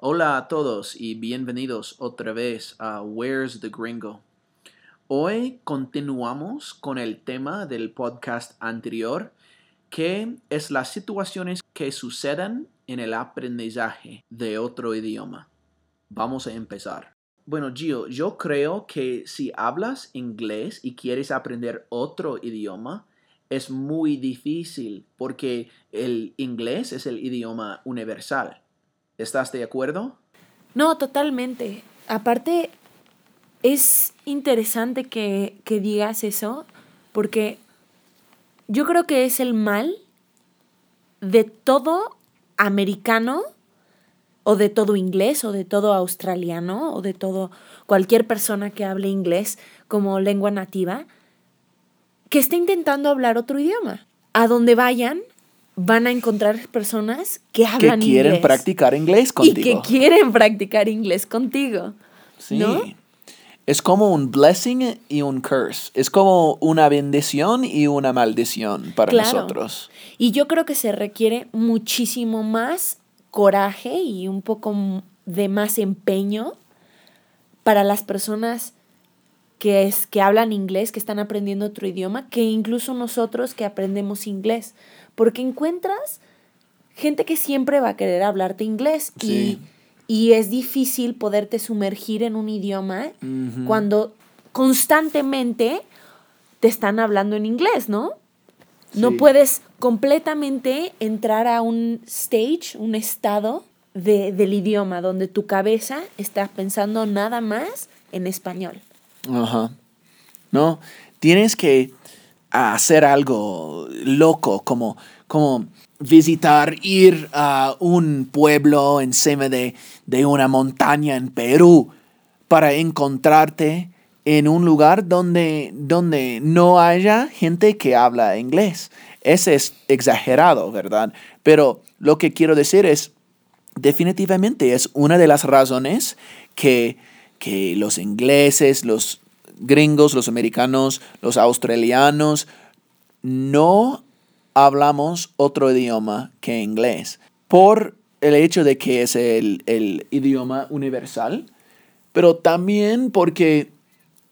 Hola a todos y bienvenidos otra vez a Where's the Gringo. Hoy continuamos con el tema del podcast anterior, que es las situaciones que suceden en el aprendizaje de otro idioma. Vamos a empezar. Bueno, Gio, yo creo que si hablas inglés y quieres aprender otro idioma, es muy difícil porque el inglés es el idioma universal. ¿Estás de acuerdo? No, totalmente. Aparte, es interesante que, que digas eso porque yo creo que es el mal de todo americano o de todo inglés o de todo australiano o de todo cualquier persona que hable inglés como lengua nativa que está intentando hablar otro idioma. A donde vayan, van a encontrar personas que hablan que quieren practicar inglés contigo. Y que quieren practicar inglés contigo. Sí. Es como un blessing y un curse. Es como una bendición y una maldición para nosotros. Y yo creo que se requiere muchísimo más coraje y un poco de más empeño para las personas que, es, que hablan inglés, que están aprendiendo otro idioma, que incluso nosotros que aprendemos inglés porque encuentras gente que siempre va a querer hablarte inglés y, es difícil poderte sumergir en un idioma cuando constantemente te están hablando en inglés, ¿no? No puedes completamente entrar a un stage, un estado del idioma donde tu cabeza está pensando nada más en español. Ajá. No, tienes que hacer algo loco, como, como visitar, ir a un pueblo encima de, de una montaña en Perú para encontrarte en un lugar donde, donde no haya gente que habla inglés. Ese es exagerado, ¿verdad? Pero lo que quiero decir es, definitivamente es una de las razones que, que los ingleses, los gringos, los americanos, los australianos, no hablamos otro idioma que inglés por el hecho de que es el, idioma universal, pero también porque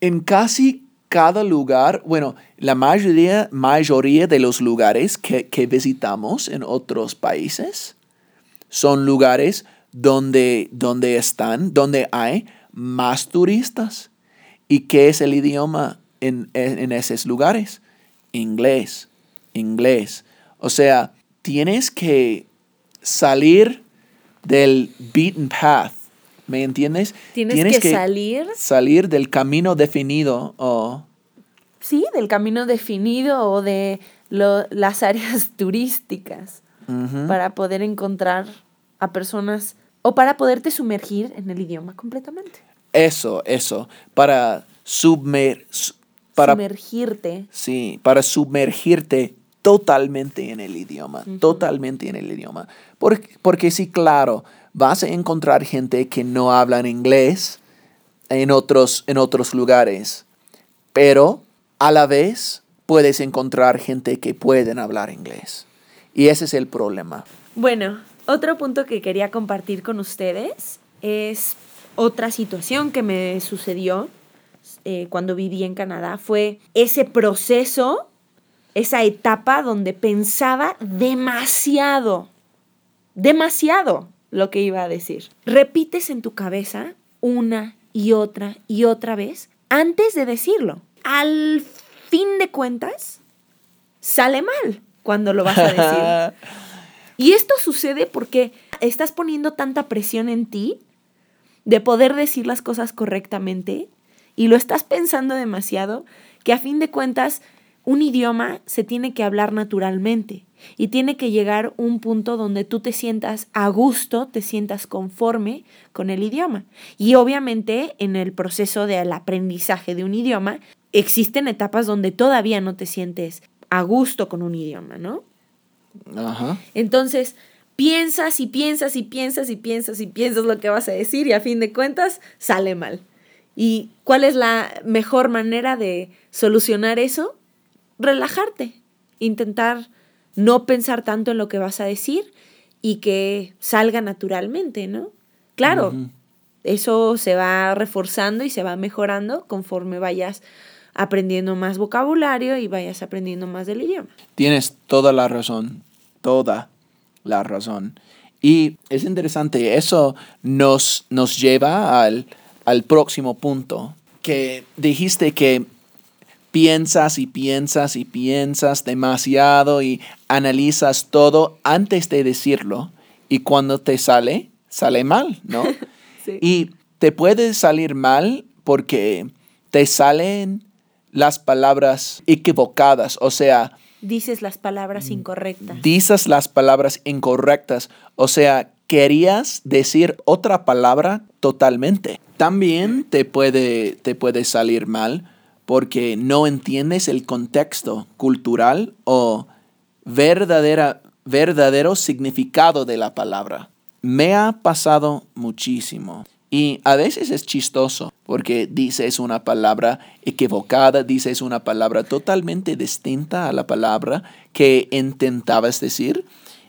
en casi cada lugar, bueno, la mayoría, mayoría de los lugares que, que visitamos en otros países son lugares donde, donde están, donde hay más turistas. ¿Y qué es el idioma en, esos lugares? Inglés, inglés. O sea, tienes que salir del beaten path. ¿Me entiendes? Tienes, que, salir. Salir del camino definido o... Sí, del camino definido o de las áreas turísticas para poder encontrar a personas o para poderte sumergir en el idioma completamente. Eso, eso, para, submer, para sumergirte. Sí, para sumergirte totalmente en el idioma, totalmente en el idioma. Porque, porque sí, claro, vas a encontrar gente que no habla inglés en otros, en otros lugares, pero a la vez puedes encontrar gente que pueden hablar inglés. Y ese es el problema. Bueno, otro punto que quería compartir con ustedes es otra situación que me sucedió eh, cuando viví en Canadá fue ese proceso, esa etapa donde pensaba demasiado, demasiado lo que iba a decir. Repites en tu cabeza una y otra y otra vez antes de decirlo. Al fin de cuentas, sale mal cuando lo vas a decir. y esto sucede porque estás poniendo tanta presión en ti de poder decir las cosas correctamente y lo estás pensando demasiado que a fin de cuentas un idioma se tiene que hablar naturalmente y tiene que llegar un punto donde tú te sientas a gusto, te sientas conforme con el idioma. Y obviamente en el proceso del aprendizaje de un idioma existen etapas donde todavía no te sientes a gusto con un idioma, ¿no? Ajá. Entonces, piensas y piensas y piensas y piensas y piensas lo que vas a decir y a fin de cuentas sale mal. ¿Y cuál es la mejor manera de solucionar eso? Relajarte, intentar no pensar tanto en lo que vas a decir y que salga naturalmente, ¿no? Claro, eso se va reforzando y se va mejorando conforme vayas aprendiendo más vocabulario y vayas aprendiendo más del idioma. Tienes toda la razón, toda la razón. Y es interesante, eso nos, nos lleva al, al próximo punto, que dijiste que piensas y piensas y piensas demasiado y analizas todo antes de decirlo y cuando te sale, sale mal, ¿no? Sí. Y te puede salir mal porque te salen las palabras equivocadas, o sea, Dices las palabras incorrectas. dices las palabras incorrectas, o sea, querías decir otra palabra totalmente. También te puede, te puede salir mal porque no entiendes el contexto cultural o verdadera, verdadero significado de la palabra. Me ha pasado muchísimo. Y a veces es chistoso porque dices una palabra equivocada, dices una palabra totalmente distinta a la palabra que intentabas decir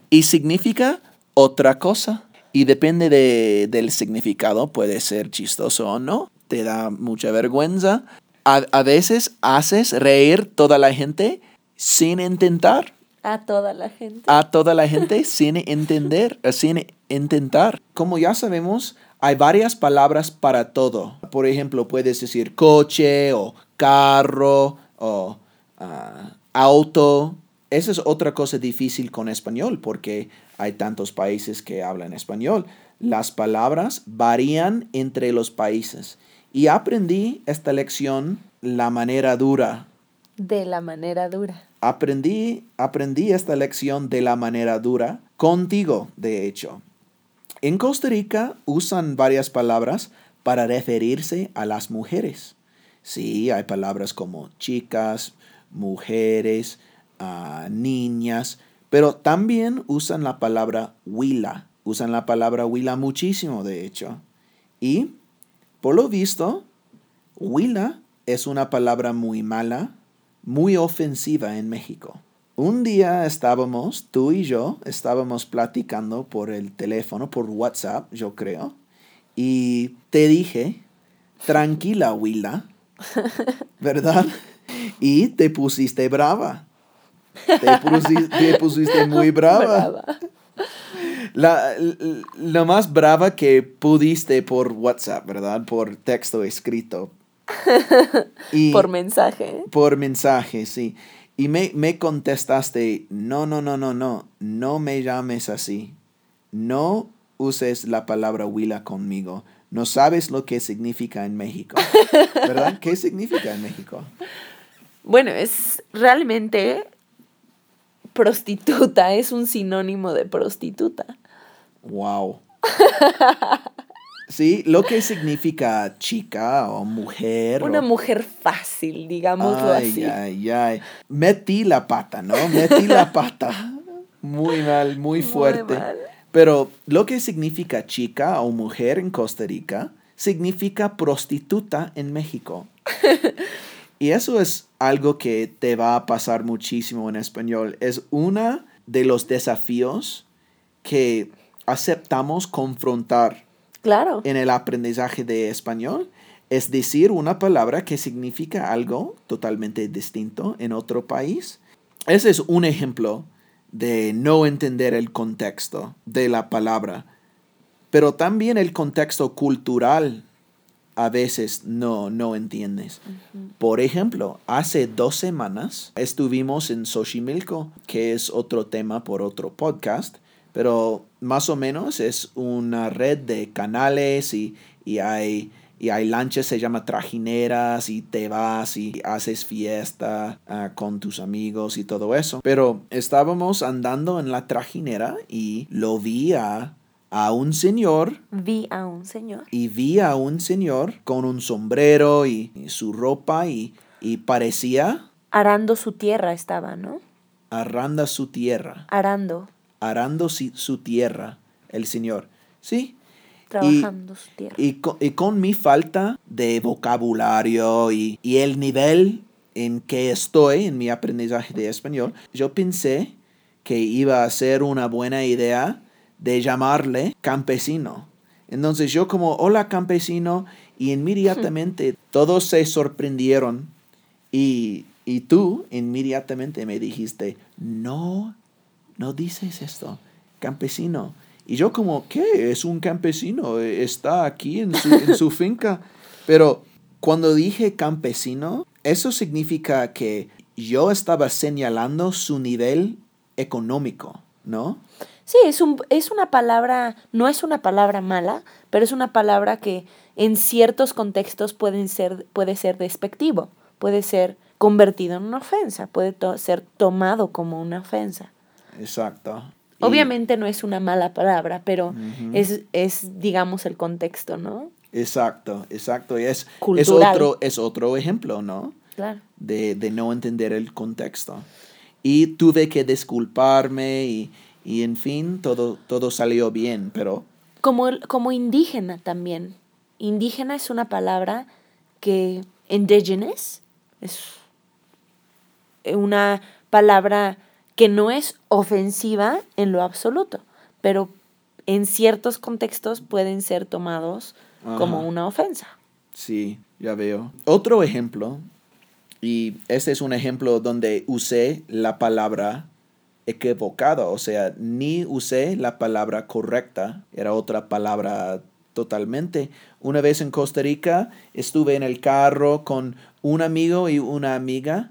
y significa otra cosa. Y depende de- del significado, puede ser chistoso o no, te da mucha vergüenza. A, a veces haces reír toda la gente sin intentar A toda la gente. a toda la gente sin entender, sin intentar. Como ya sabemos, hay varias palabras para todo. Por ejemplo, puedes decir coche o carro o ah, auto. Esa es otra cosa difícil con español porque hay tantos países que hablan español. Las palabras varían entre los países. Y aprendí esta lección la manera dura De la manera dura. aprendí, aprendí esta lección de la manera dura contigo, de hecho. En Costa Rica usan varias palabras para referirse a las mujeres. Sí, hay palabras como chicas, mujeres, ah, niñas, pero también usan la palabra huila. Usan la palabra huila muchísimo, de hecho. Y, por lo visto, huila es una palabra muy mala, muy ofensiva en México. Un día estábamos, tú y yo, estábamos platicando por el teléfono, por WhatsApp, yo creo, y te dije, tranquila, Willa, ¿verdad? Y te pusiste brava. Te pusiste, te pusiste muy brava. Brava. La, l- lo más brava que pudiste por WhatsApp, ¿verdad? Por texto escrito. Y- Por mensaje. por mensaje, sí. Y me, me contestaste, no, no, no, no, no, no me llames así. No uses la palabra huila conmigo. No sabes lo que significa en México. ¿Verdad? ¿Qué significa en México? Bueno, es realmente prostituta, es un sinónimo de prostituta. Wow. Sí, lo que significa chica o mujer. Una o- mujer fácil, digámoslo Ay, así. ay, ay. Metí la pata, ¿no? Metí la pata. Muy mal, muy Muy fuerte. mal. Pero lo que significa chica o mujer en Costa Rica significa prostituta en México. y eso es algo que te va a pasar muchísimo en español. Es uno de los desafíos que aceptamos confrontar Claro. en el aprendizaje de español es decir una palabra que significa algo totalmente distinto en otro país. Ese es un ejemplo de no entender el contexto de la palabra, pero también el contexto cultural a veces no, no entiendes. Por ejemplo, hace dos semanas estuvimos en Xochimilco, que es otro tema por otro podcast, pero más o menos es una red de canales y, y hay, y hay lanchas, se llama trajineras y te vas y haces fiesta ah, con tus amigos y todo eso. Pero estábamos andando en la trajinera y lo vi a, a un señor Vi a un señor. y vi a un señor con un sombrero y, y su ropa y, y parecía Arando su tierra estaba, ¿no? arranda su tierra, Arando, arando su tierra, el señor. Sí. trabajando su tierra. Y con, y con mi falta de vocabulario y, y el nivel en que estoy en mi aprendizaje de español, yo pensé que iba a ser una buena idea de llamarle campesino. Entonces yo como, hola campesino, y inmediatamente todos se sorprendieron y, y tú inmediatamente me dijiste, no, no dices esto, campesino. Y yo como, ¿qué? Es un campesino, está aquí en su, en su finca. Pero cuando dije campesino, eso significa que yo estaba señalando su nivel económico, ¿no? Sí, es, un, es una palabra, no es una palabra mala, pero es una palabra que en ciertos contextos pueden ser, puede ser despectivo, puede ser convertido en una ofensa, puede ser tomado como una ofensa. Exacto. Obviamente no es una mala palabra, pero es, es, digamos, el contexto, ¿no? Exacto, exacto. Y es, es, otro, es otro ejemplo, ¿no? Claro. De, de, no entender el contexto. Y tuve que disculparme y, y en fin, todo, todo salió bien, pero... Como, como indígena también. Indígena es una palabra que indigenous es una palabra que no es ofensiva en lo absoluto, pero en ciertos contextos pueden ser tomados como una ofensa. Sí, ya veo. Otro ejemplo, y este es un ejemplo donde usé la palabra equivocada, o sea, ni usé la palabra correcta, era otra palabra totalmente. Una vez en Costa Rica estuve en el carro con un amigo y una amiga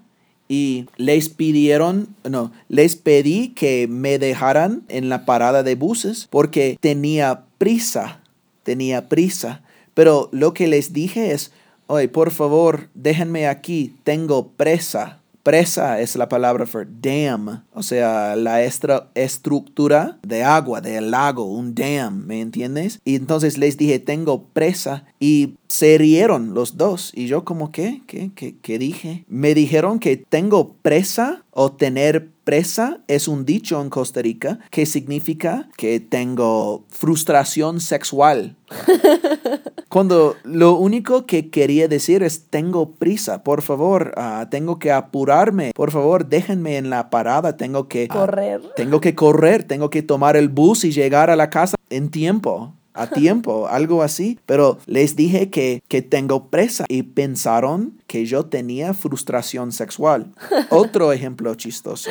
y les pidieron, no, les pedí que me dejaran en la parada de buses porque tenía prisa, tenía prisa. Pero lo que les dije es, oye, por favor, déjenme aquí, tengo presa. Presa es la palabra for dam, o sea, la estructura de agua, del lago, un dam, ¿me entiendes? Y entonces les dije, tengo presa y se rieron los dos. Y yo como, ¿qué? ¿Qué? ¿Qué, qué dije? Me dijeron que tengo presa o tener presa es un dicho en Costa Rica que significa que tengo frustración sexual. Cuando lo único que quería decir es tengo prisa, por favor, ah, tengo que apurarme, por favor, déjenme en la parada, tengo que ah, correr. tengo que correr, tengo que tomar el bus y llegar a la casa en tiempo a tiempo, algo así. Pero les dije que, que tengo presa y pensaron que yo tenía frustración sexual. Otro ejemplo chistoso.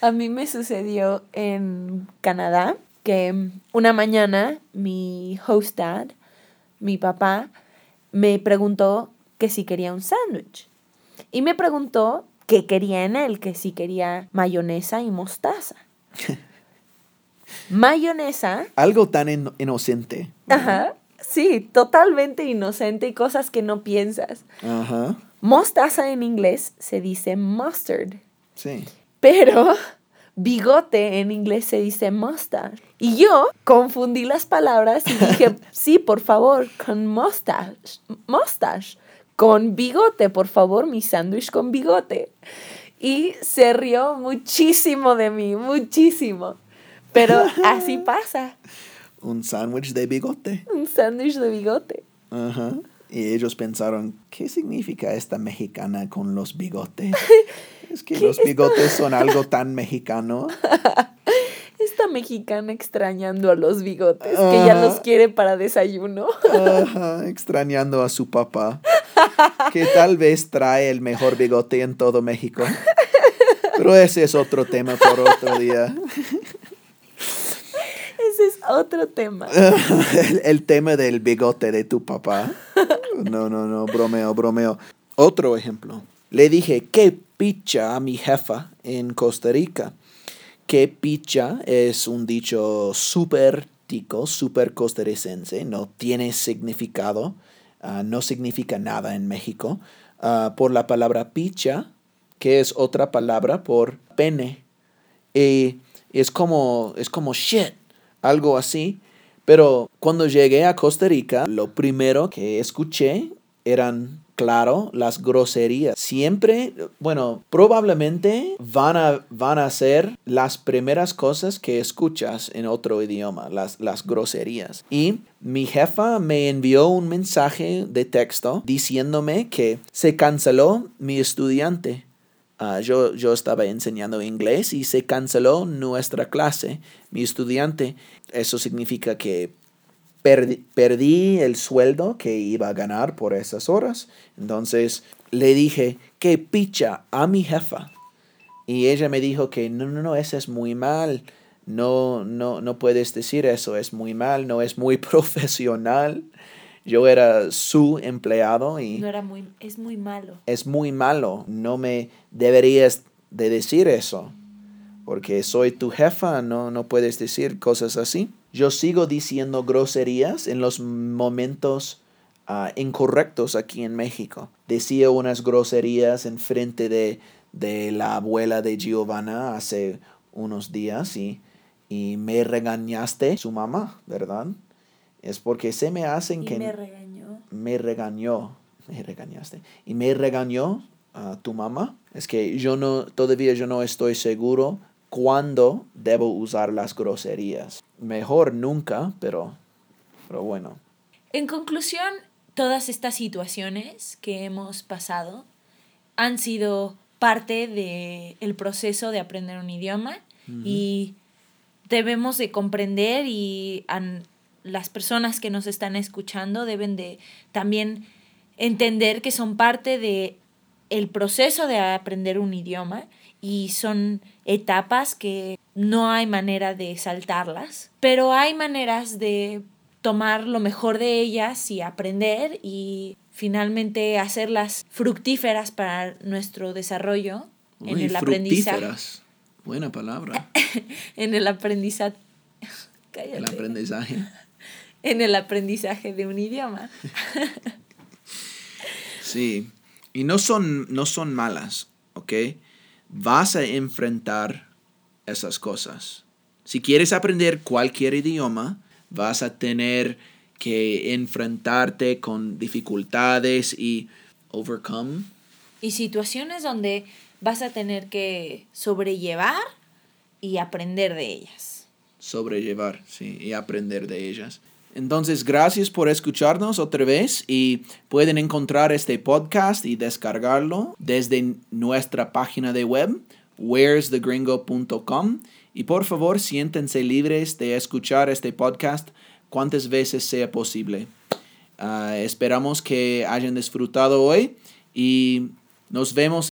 A mí me sucedió en Canadá que una mañana mi host dad mi papá, me preguntó que si quería un sándwich. Y me preguntó qué quería en él, que si quería mayonesa y mostaza. mayonesa. Algo tan inocente. Ajá. Sí, totalmente inocente y cosas que no piensas. Ajá. Mostaza en inglés se dice mustard. Sí. Pero bigote en inglés se dice mustache. Y yo confundí las palabras y dije, sí, por favor, con mustache, mustache, con bigote, por favor, mi sándwich con bigote. Y se rió muchísimo de mí, muchísimo. Pero así pasa. Un sándwich de bigote. Un sándwich de bigote. Ajá. Y ellos pensaron, ¿qué significa esta mexicana con los bigotes? Es que los bigotes son algo tan mexicano. Esta mexicana extrañando a los bigotes, que ya los quiere para desayuno. extrañando a su papá, que tal vez trae el mejor bigote en todo México. Pero ese es otro tema por otro día. Otro tema. el, el tema del bigote de tu papá. No, no, no, bromeo, bromeo. Otro ejemplo. Le dije, ¿qué picha a mi jefa en Costa Rica? ¿Qué picha es un dicho súper tico, súper costarricense, no tiene significado, ah, no significa nada en México, ah, por la palabra picha, que es otra palabra por pene. Y es como, es como shit, algo así. Pero cuando llegué a Costa Rica, lo primero que escuché eran claro las groserías. Siempre, bueno, probablemente van a, van a ser las primeras cosas que escuchas en otro idioma, las, las groserías. Y mi jefa me envió un mensaje de texto diciéndome que se canceló mi estudiante. Ah, yo, yo estaba enseñando inglés y se canceló nuestra clase, mi estudiante. Eso significa que perdí, perdí el sueldo que iba a ganar por esas horas. Entonces le dije, que picha a mi jefa. Y ella me dijo que no, no, no, eso es muy mal. No, no, no puedes decir eso, es muy mal, no es muy profesional. Yo era su empleado y... No era muy, es muy malo. Es muy malo, no me deberías de decir eso, porque soy tu jefa, no, no puedes decir cosas así. Yo sigo diciendo groserías en los momentos uh, incorrectos aquí en México. Decía unas groserías en frente de, de la abuela de Giovanna hace unos días y, y me regañaste su mamá, ¿verdad? Es porque se me hacen y que... me regañó. Me regañó, me regañaste. Y me regañó a tu mamá. Es que yo no, todavía yo no estoy seguro cuándo debo usar las groserías. Mejor nunca, pero, pero bueno. En conclusión, todas estas situaciones que hemos pasado han sido parte del el proceso de aprender un idioma y debemos de comprender y an- las personas que nos están escuchando deben de también entender que son parte de el proceso de aprender un idioma y son etapas que no hay manera de saltarlas, pero hay maneras de tomar lo mejor de ellas y aprender y finalmente hacerlas fructíferas para nuestro desarrollo en el aprendizaje. Buena palabra. en el aprendizaje El cállate. aprendizaje. En el aprendizaje de un idioma. Sí. Y no son, no son malas, ¿ok? Vas a enfrentar esas cosas. Si quieres aprender cualquier idioma, vas a tener que enfrentarte con dificultades y overcome. Y situaciones donde vas a tener que sobrellevar y aprender de ellas. sobrellevar sí, y aprender de ellas. Entonces, gracias por escucharnos otra vez y pueden encontrar este podcast y descargarlo desde nuestra página de web, where'sthegringo.com. Y por favor, siéntense libres de escuchar este podcast cuantas veces sea posible. Ah, esperamos que hayan disfrutado hoy y nos vemos